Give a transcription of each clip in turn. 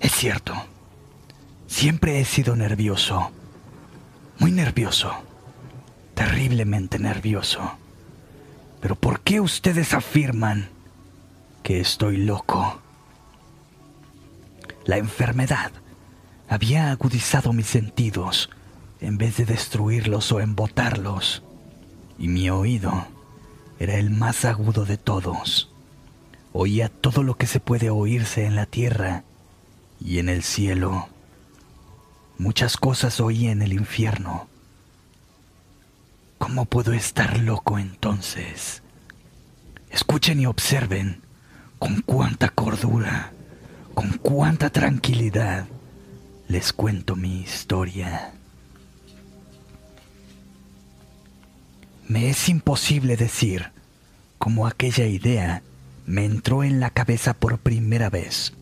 Es cierto. Siempre he sido nervioso. Muy nervioso. Terriblemente nervioso. Pero ¿por qué ustedes afirman que estoy loco? La enfermedad había agudizado mis sentidos en vez de destruirlos o embotarlos. Y mi oído era el más agudo de todos. Oía todo lo que se puede oírse en la tierra y en el cielo. Muchas cosas oí en el infierno. ¿Cómo puedo estar loco entonces? Escuchen y observen con cuánta cordura, con cuánta tranquilidad les cuento mi historia. Me es imposible decir cómo aquella idea me entró en la cabeza por primera vez,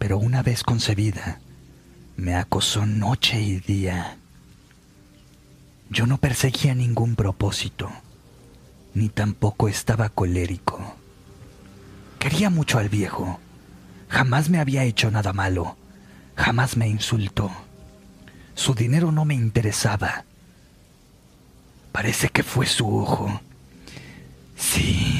pero una vez concebida, me acosó noche y día. Yo no perseguía ningún propósito, ni tampoco estaba colérico. Quería mucho al viejo, jamás me había hecho nada malo, jamás me insultó. Su dinero no me interesaba. Parece que fue su ojo. Sí,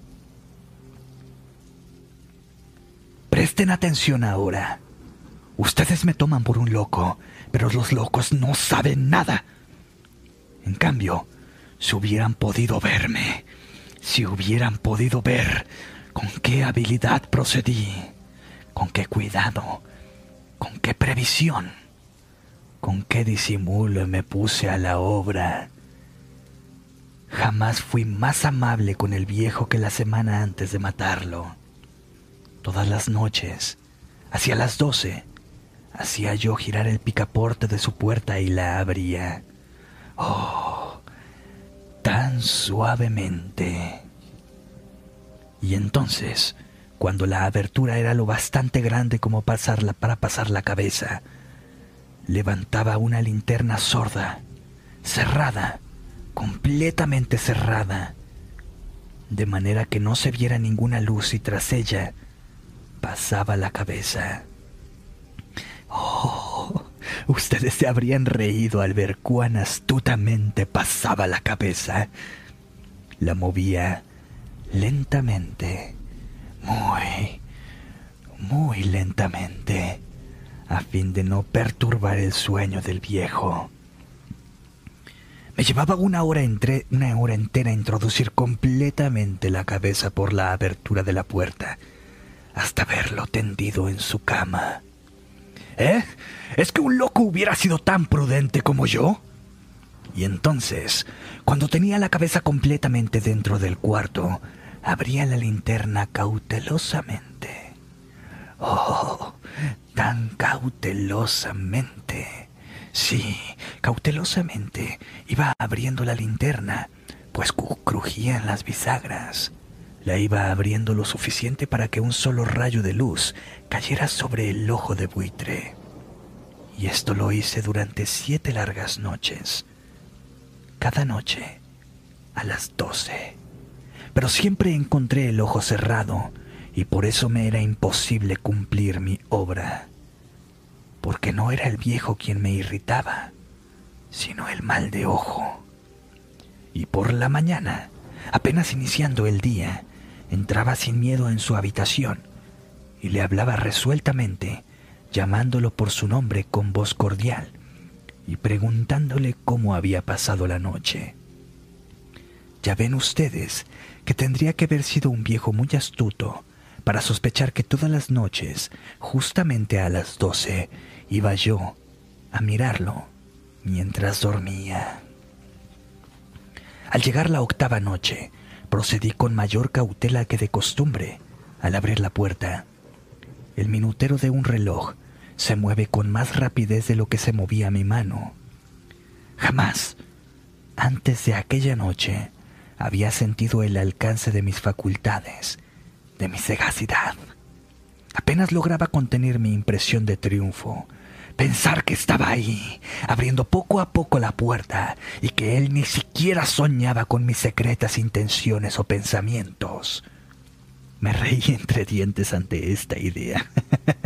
Presten atención ahora. Ustedes me toman por un loco, pero los locos no saben nada. En cambio, si hubieran podido verme, si hubieran podido ver con qué habilidad procedí, con qué cuidado, con qué previsión, con qué disimulo me puse a la obra. Jamás fui más amable con el viejo que la semana antes de matarlo. Todas las noches, hacia las doce, hacía yo girar el picaporte de su puerta y la abría. Oh, tan suavemente. Y entonces, cuando la abertura era lo bastante grande como pasarla para pasar la cabeza, levantaba una linterna sorda, cerrada, completamente cerrada, de manera que no se viera ninguna luz y tras ella pasaba la cabeza. Oh, ustedes se habrían reído al ver cuán astutamente pasaba la cabeza. La movía lentamente, muy, muy lentamente, a fin de no perturbar el sueño del viejo. Me llevaba una hora, entre, una hora entera introducir completamente la cabeza por la abertura de la puerta, hasta verlo tendido en su cama. ¿Eh? ¿Es que un loco hubiera sido tan prudente como yo? Y entonces, cuando tenía la cabeza completamente dentro del cuarto, abría la linterna cautelosamente. Oh, tan cautelosamente. Sí, cautelosamente iba abriendo la linterna, pues crujían las bisagras. La iba abriendo lo suficiente para que un solo rayo de luz cayera sobre el ojo de buitre. Y esto lo hice durante siete largas noches. Cada noche, a las doce. Pero siempre encontré el ojo cerrado y por eso me era imposible cumplir mi obra. Porque no era el viejo quien me irritaba, sino el mal de ojo. Y por la mañana, apenas iniciando el día, entraba sin miedo en su habitación y le hablaba resueltamente, llamándolo por su nombre con voz cordial y preguntándole cómo había pasado la noche. Ya ven ustedes que tendría que haber sido un viejo muy astuto para sospechar que todas las noches, justamente a las doce, iba yo a mirarlo mientras dormía. Al llegar la octava noche, Procedí con mayor cautela que de costumbre al abrir la puerta. El minutero de un reloj se mueve con más rapidez de lo que se movía mi mano. Jamás, antes de aquella noche, había sentido el alcance de mis facultades, de mi sagacidad. Apenas lograba contener mi impresión de triunfo, pensar que estaba ahí, abriendo poco a poco la puerta y que él ni siquiera soñaba con mis secretas intenciones o pensamientos. Me reí entre dientes ante esta idea.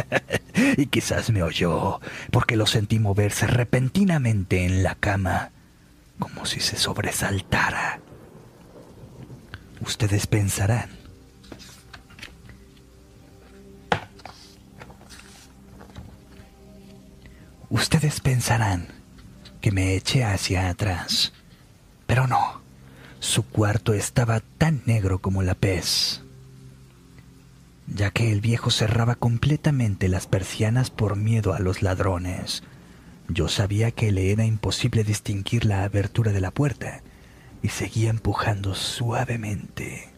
y quizás me oyó, porque lo sentí moverse repentinamente en la cama, como si se sobresaltara. Ustedes pensarán. Ustedes pensarán que me eché hacia atrás, pero no. Su cuarto estaba tan negro como la pez, ya que el viejo cerraba completamente las persianas por miedo a los ladrones. Yo sabía que le era imposible distinguir la abertura de la puerta, y seguía empujando suavemente,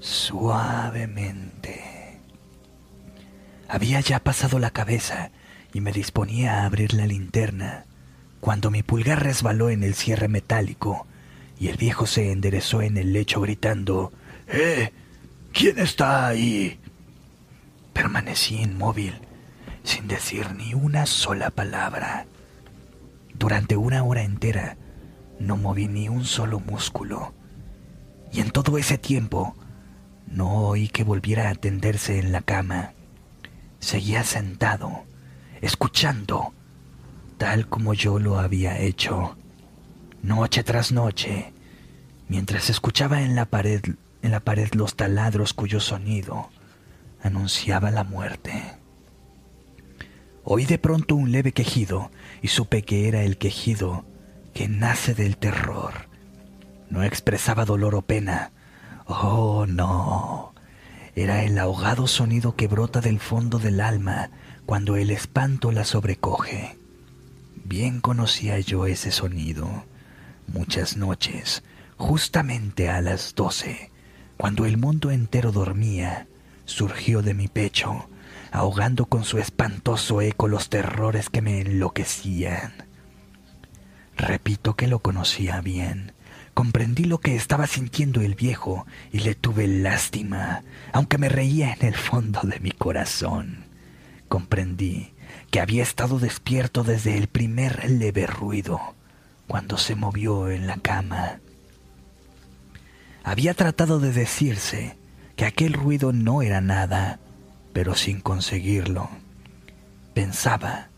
suavemente. Había ya pasado la cabeza y me disponía a abrir la linterna, cuando mi pulgar resbaló en el cierre metálico y el viejo se enderezó en el lecho gritando, ¡Eh! ¿Quién está ahí? Permanecí inmóvil, sin decir ni una sola palabra. Durante una hora entera no moví ni un solo músculo. Y en todo ese tiempo no oí que volviera a tenderse en la cama. Seguía sentado, escuchando, tal como yo lo había hecho, noche tras noche, mientras escuchaba en la pared, en la pared los taladros cuyo sonido anunciaba la muerte. Oí de pronto un leve quejido y supe que era el quejido que nace del terror. No expresaba dolor o pena. Oh, no. Era el ahogado sonido que brota del fondo del alma cuando el espanto la sobrecoge. Bien conocía yo ese sonido. Muchas noches, justamente a las doce, cuando el mundo entero dormía, surgió de mi pecho, ahogando con su espantoso eco los terrores que me enloquecían. Repito que lo conocía bien. Comprendí lo que estaba sintiendo el viejo y le tuve lástima, aunque me reía en el fondo de mi corazón. Comprendí que había estado despierto desde el primer leve ruido, cuando se movió en la cama. Había tratado de decirse que aquel ruido no era nada, pero sin conseguirlo. Pensaba,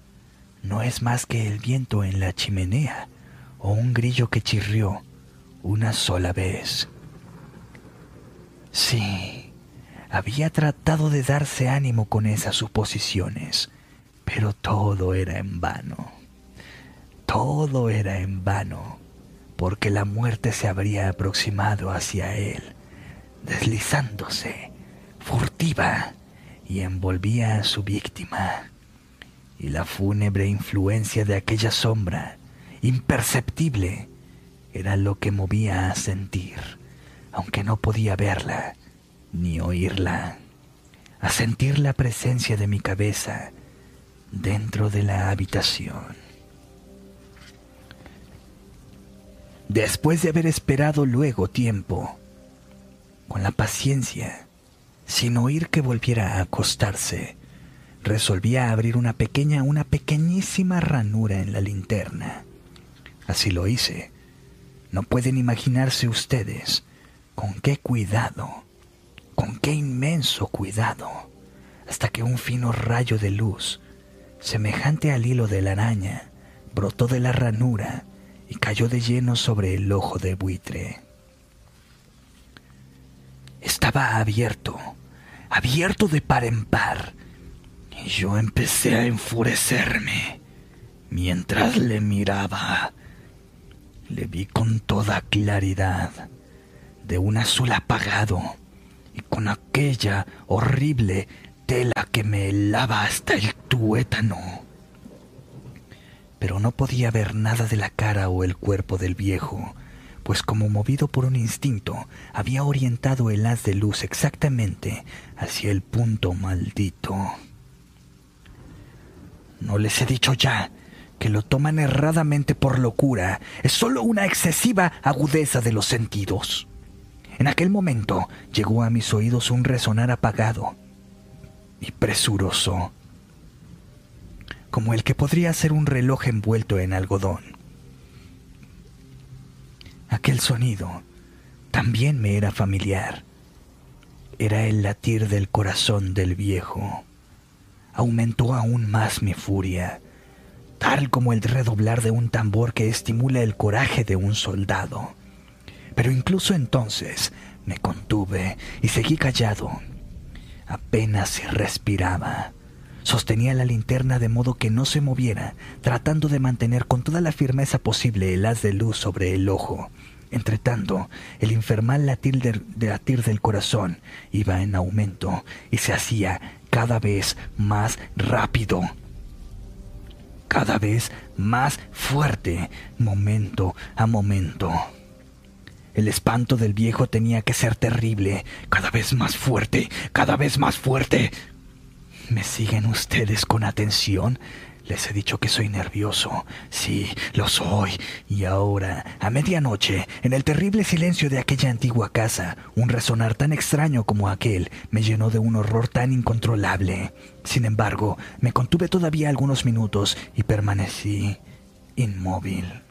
no es más que el viento en la chimenea o un grillo que chirrió una sola vez. Sí, había tratado de darse ánimo con esas suposiciones, pero todo era en vano. Todo era en vano, porque la muerte se habría aproximado hacia él, deslizándose, furtiva, y envolvía a su víctima. Y la fúnebre influencia de aquella sombra imperceptible, era lo que movía a sentir, aunque no podía verla ni oírla, a sentir la presencia de mi cabeza dentro de la habitación. Después de haber esperado luego tiempo, con la paciencia, sin oír que volviera a acostarse, resolví abrir una pequeña, una pequeñísima ranura en la linterna Así lo hice. No pueden imaginarse ustedes con qué cuidado, con qué inmenso cuidado, hasta que un fino rayo de luz, semejante al hilo de la araña, brotó de la ranura y cayó de lleno sobre el ojo de buitre. Estaba abierto, abierto de par en par, y yo empecé a enfurecerme mientras le miraba le vi con toda claridad, de un azul apagado y con aquella horrible tela que me helaba hasta el tuétano. Pero no podía ver nada de la cara o el cuerpo del viejo, pues como movido por un instinto, había orientado el haz de luz exactamente hacia el punto maldito. ¿No les he dicho ya que lo toman erradamente por locura es solo una excesiva agudeza de los sentidos. En aquel momento llegó a mis oídos un resonar apagado y presuroso, como el que podría ser un reloj envuelto en algodón. Aquel sonido también me era familiar. Era el latir del corazón del viejo. Aumentó aún más mi furia, tal como el redoblar de un tambor que estimula el coraje de un soldado. Pero incluso entonces me contuve y seguí callado. Apenas respiraba. Sostenía la linterna de modo que no se moviera, tratando de mantener con toda la firmeza posible el haz de luz sobre el ojo. Entretanto, el infernal latir, de, latir del corazón iba en aumento y se hacía cada vez más rápido, cada vez más fuerte, momento a momento. El espanto del viejo tenía que ser terrible, cada vez más fuerte, cada vez más fuerte. ¿Me siguen ustedes con atención? Les he dicho que soy nervioso. Sí, lo soy. Y ahora, a medianoche, en el terrible silencio de aquella antigua casa, un resonar tan extraño como aquel me llenó de un horror tan incontrolable. Sin embargo, me contuve todavía algunos minutos y permanecí inmóvil.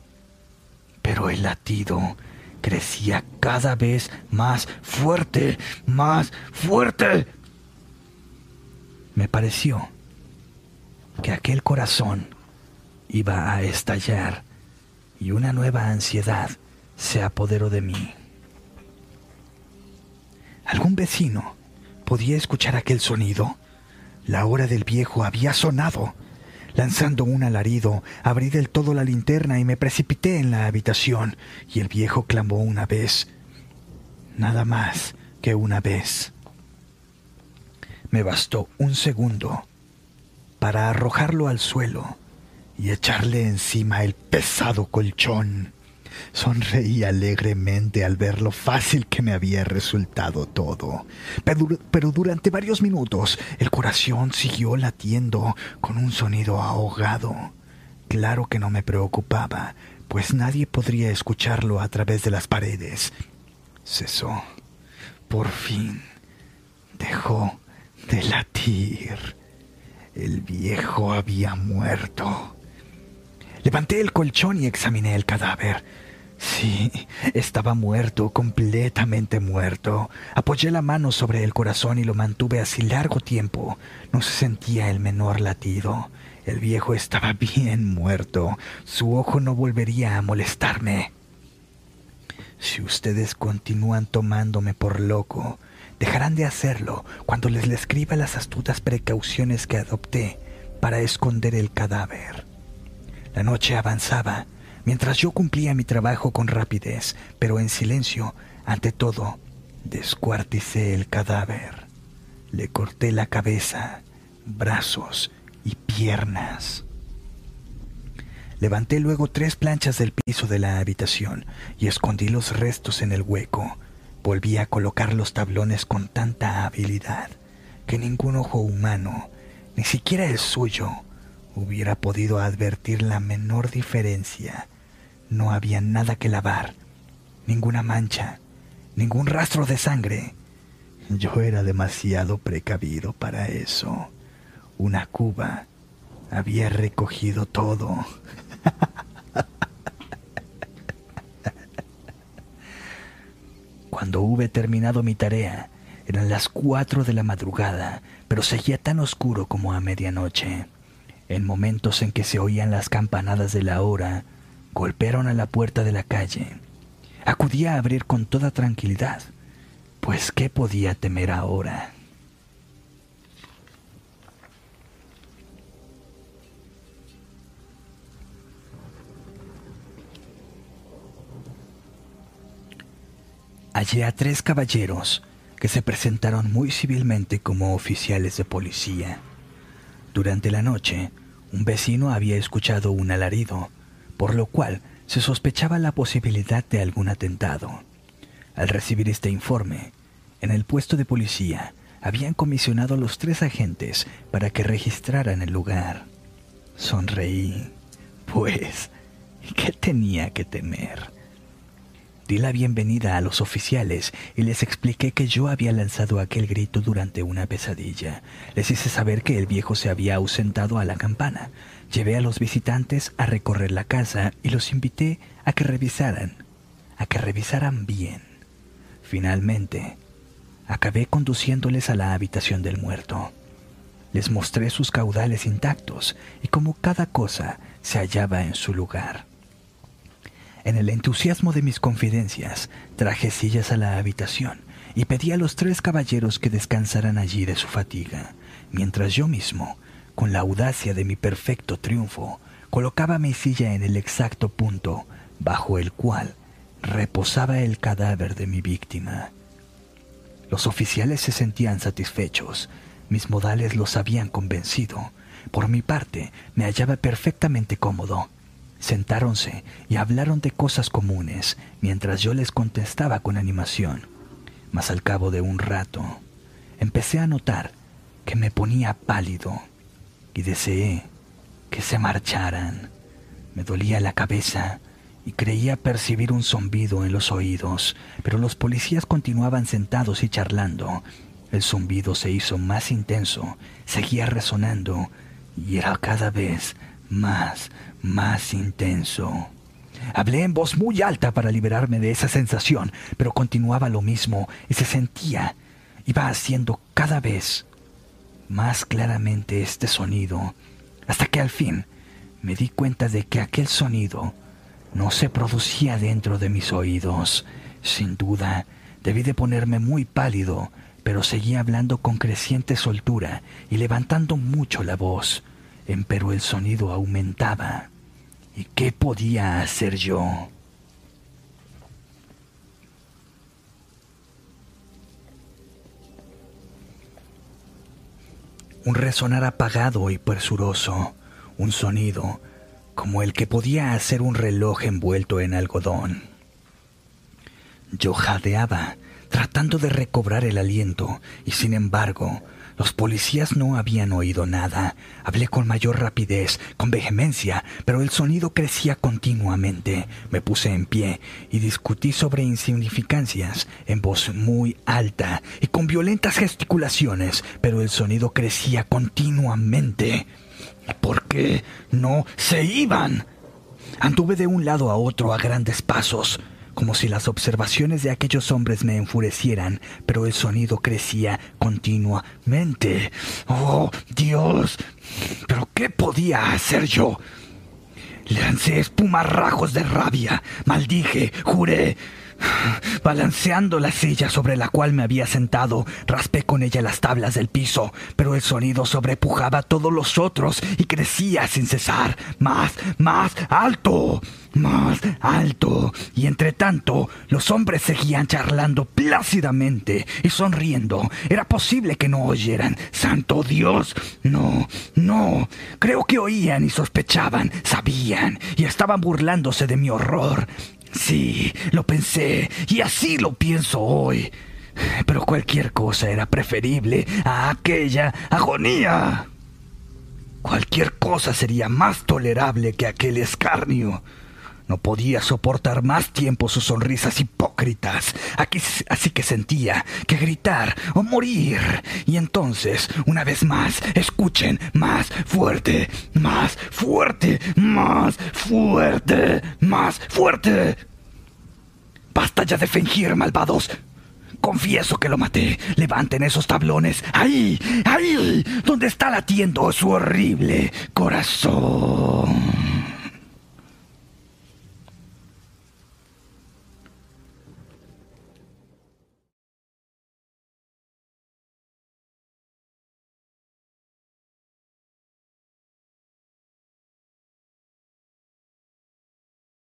Pero el latido crecía cada vez más fuerte, más fuerte. Me pareció que aquel corazón iba a estallar y una nueva ansiedad se apoderó de mí. ¿Algún vecino podía escuchar aquel sonido? La hora del viejo había sonado. Lanzando un alarido, abrí del todo la linterna y me precipité en la habitación, y el viejo clamó una vez, nada más que una vez. Me bastó un segundo para arrojarlo al suelo y echarle encima el pesado colchón. Sonreí alegremente al ver lo fácil que me había resultado todo. Pero, durante varios minutos el corazón siguió latiendo con un sonido ahogado. Claro que no me preocupaba, pues nadie podría escucharlo a través de las paredes. Cesó. Por fin dejó de latir. El viejo había muerto. Levanté el colchón y examiné el cadáver. Sí, estaba muerto, completamente muerto. Apoyé la mano sobre el corazón y lo mantuve así largo tiempo. No se sentía el menor latido. El viejo estaba bien muerto. Su ojo no volvería a molestarme. Si ustedes continúan tomándome por loco, dejarán de hacerlo cuando les escriba las astutas precauciones que adopté para esconder el cadáver. La noche avanzaba mientras yo cumplía mi trabajo con rapidez, pero en silencio, ante todo, descuarticé el cadáver. Le corté la cabeza, brazos y piernas. Levanté luego tres planchas del piso de la habitación y escondí los restos en el hueco. Volví a colocar los tablones con tanta habilidad que ningún ojo humano, ni siquiera el suyo, hubiera podido advertir la menor diferencia no había nada que lavar, ninguna mancha, ningún rastro de sangre. Yo era demasiado precavido para eso. Una cuba había recogido todo. Cuando hube terminado mi tarea, eran las cuatro de la madrugada, pero seguía tan oscuro como a medianoche. En momentos en que se oían las campanadas de la hora, golpearon a la puerta de la calle. Acudí a abrir con toda tranquilidad, pues ¿qué podía temer ahora? Hallé a tres caballeros que se presentaron muy civilmente como oficiales de policía. Durante la noche, un vecino había escuchado un alarido por lo cual se sospechaba la posibilidad de algún atentado. Al recibir este informe, en el puesto de policía habían comisionado a los tres agentes para que registraran el lugar. Sonreí, pues, ¿qué tenía que temer? Di la bienvenida a los oficiales y les expliqué que yo había lanzado aquel grito durante una pesadilla. Les hice saber que el viejo se había ausentado a la campana. Llevé a los visitantes a recorrer la casa y los invité a que revisaran, a que revisaran bien. Finalmente, acabé conduciéndoles a la habitación del muerto. Les mostré sus caudales intactos y cómo cada cosa se hallaba en su lugar. En el entusiasmo de mis confidencias, traje sillas a la habitación y pedí a los tres caballeros que descansaran allí de su fatiga, mientras yo mismo, con la audacia de mi perfecto triunfo, colocaba mi silla en el exacto punto bajo el cual reposaba el cadáver de mi víctima. Los oficiales se sentían satisfechos, mis modales los habían convencido. Por mi parte, me hallaba perfectamente cómodo Sentáronse y hablaron de cosas comunes mientras yo les contestaba con animación. Mas al cabo de un rato, empecé a notar que me ponía pálido y deseé que se marcharan. Me dolía la cabeza y creía percibir un zumbido en los oídos, pero los policías continuaban sentados y charlando. El zumbido se hizo más intenso, seguía resonando y era cada vez más, más intenso. Hablé en voz muy alta para liberarme de esa sensación, pero continuaba lo mismo y se sentía, iba haciendo cada vez más claramente este sonido, hasta que al fin me di cuenta de que aquel sonido no se producía dentro de mis oídos. Sin duda, debí de ponerme muy pálido, pero seguía hablando con creciente soltura y levantando mucho la voz. Empero el sonido aumentaba. ¿Y qué podía hacer yo? Un resonar apagado y presuroso, un sonido como el que podía hacer un reloj envuelto en algodón. Yo jadeaba, tratando de recobrar el aliento, y sin embargo los policías no habían oído nada. Hablé con mayor rapidez, con vehemencia, pero el sonido crecía continuamente. Me puse en pie y discutí sobre insignificancias en voz muy alta y con violentas gesticulaciones, pero el sonido crecía continuamente. ¿Por qué no se iban? Anduve de un lado a otro a grandes pasos como si las observaciones de aquellos hombres me enfurecieran, pero el sonido crecía continuamente. ¡Oh, Dios! ¿Pero qué podía hacer yo? Lancé espumarrajos de rabia, maldije, juré, Balanceando la silla sobre la cual me había sentado, raspé con ella las tablas del piso, pero el sonido sobrepujaba a todos los otros y crecía sin cesar, más, más alto, más alto. Y entre tanto, los hombres seguían charlando plácidamente y sonriendo. Era posible que no oyeran. ¡Santo Dios! No, no. Creo que oían y sospechaban, sabían y estaban burlándose de mi horror. Sí, lo pensé, y así lo pienso hoy. Pero cualquier cosa era preferible a aquella agonía. Cualquier cosa sería más tolerable que aquel escarnio. No podía soportar más tiempo sus sonrisas hipócritas, así que sentía que gritar o morir. Y entonces, una vez más, escuchen más fuerte, más fuerte, más fuerte, más fuerte. Basta ya de fingir, malvados. Confieso que lo maté. Levanten esos tablones. Ahí, ahí, donde está latiendo su horrible corazón.